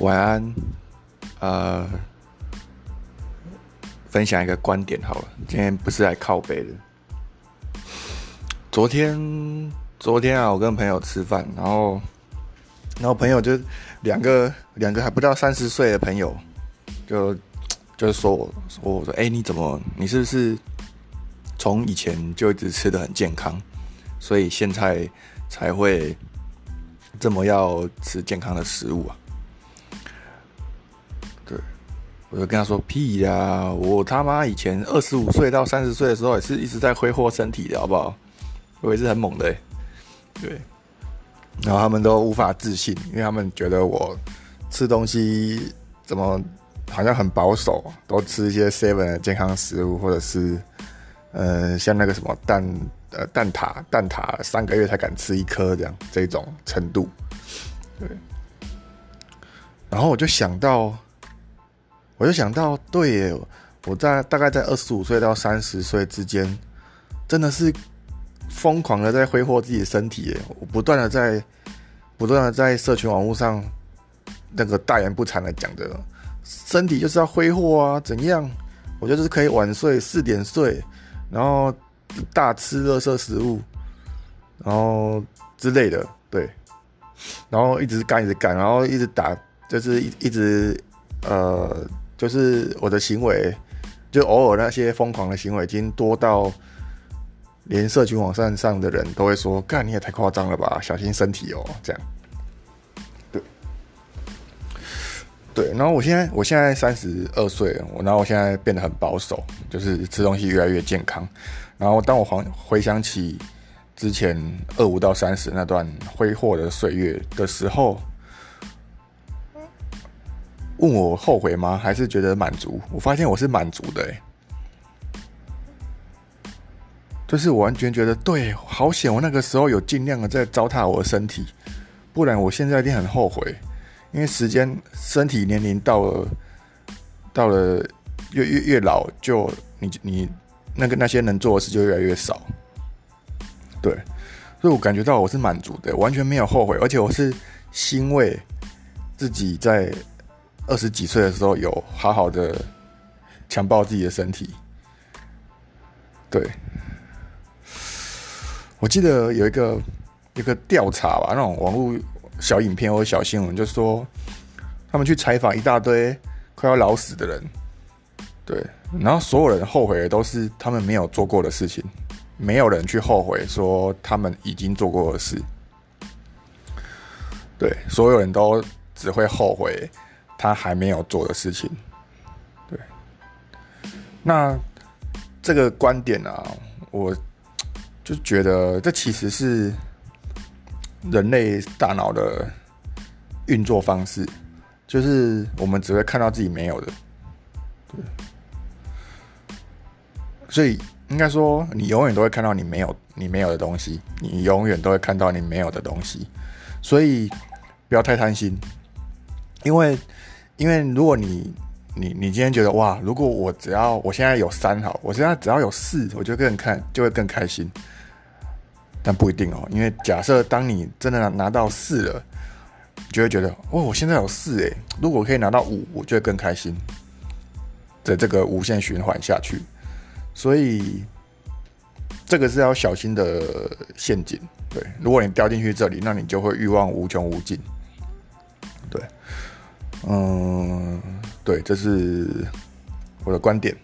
晚安，呃，分享一个观点好了。今天不是来靠背的。昨天，昨天啊，我跟朋友吃饭，然后，然后朋友就两个两个还不到三十岁的朋友，就就是说我说我说哎，你怎么你是不是从以前就一直吃的很健康，所以现在才会这么要吃健康的食物啊？我就跟他说：“屁呀！我他妈以前二十五岁到三十岁的时候，也是一直在挥霍身体的，好不好？我也是很猛的，对。然后他们都无法自信，因为他们觉得我吃东西怎么好像很保守，都吃一些 seven 的健康食物，或者是呃像那个什么蛋呃蛋挞蛋挞，三个月才敢吃一颗这样这种程度，对。然后我就想到。”我就想到，对，我在大概在二十五岁到三十岁之间，真的是疯狂的在挥霍自己的身体，我不断的在不断的在社群网络上那个大言不惭的讲着，身体就是要挥霍啊，怎样？我就是可以晚睡四点睡，然后大吃热色食物，然后之类的，对，然后一直干一直干，然后一直打，就是一一直呃。就是我的行为，就偶尔那些疯狂的行为，已经多到连社群网站上的人都会说：“干你也太夸张了吧，小心身体哦。”这样，对，对。然后我现在，我现在三十二岁，我然后我现在变得很保守，就是吃东西越来越健康。然后当我回回想起之前二五到三十那段挥霍的岁月的时候。问我后悔吗？还是觉得满足？我发现我是满足的，哎，就是我完全觉得对，好险！我那个时候有尽量的在糟蹋我的身体，不然我现在一定很后悔。因为时间、身体年龄到了，到了越越越老，就你你那个那些能做的事就越来越少。对，所以我感觉到我是满足的，完全没有后悔，而且我是欣慰自己在。二十几岁的时候，有好好的强暴自己的身体。对，我记得有一个一个调查吧，那种网络小影片或小新闻，就说他们去采访一大堆快要老死的人，对，然后所有人后悔的都是他们没有做过的事情，没有人去后悔说他们已经做过的事。对，所有人都只会后悔。他还没有做的事情，对。那这个观点啊，我就觉得这其实是人类大脑的运作方式，就是我们只会看到自己没有的，对。所以应该说，你永远都会看到你没有你没有的东西，你永远都会看到你没有的东西，所以不要太贪心。因为，因为如果你，你，你今天觉得哇，如果我只要我现在有三好，我现在只要有四，我就更看就会更开心。但不一定哦，因为假设当你真的拿拿到四了，你就会觉得哦，我现在有四诶，如果可以拿到五，我就会更开心。在这个无限循环下去，所以这个是要小心的陷阱。对，如果你掉进去这里，那你就会欲望无穷无尽。对。嗯，对，这是我的观点。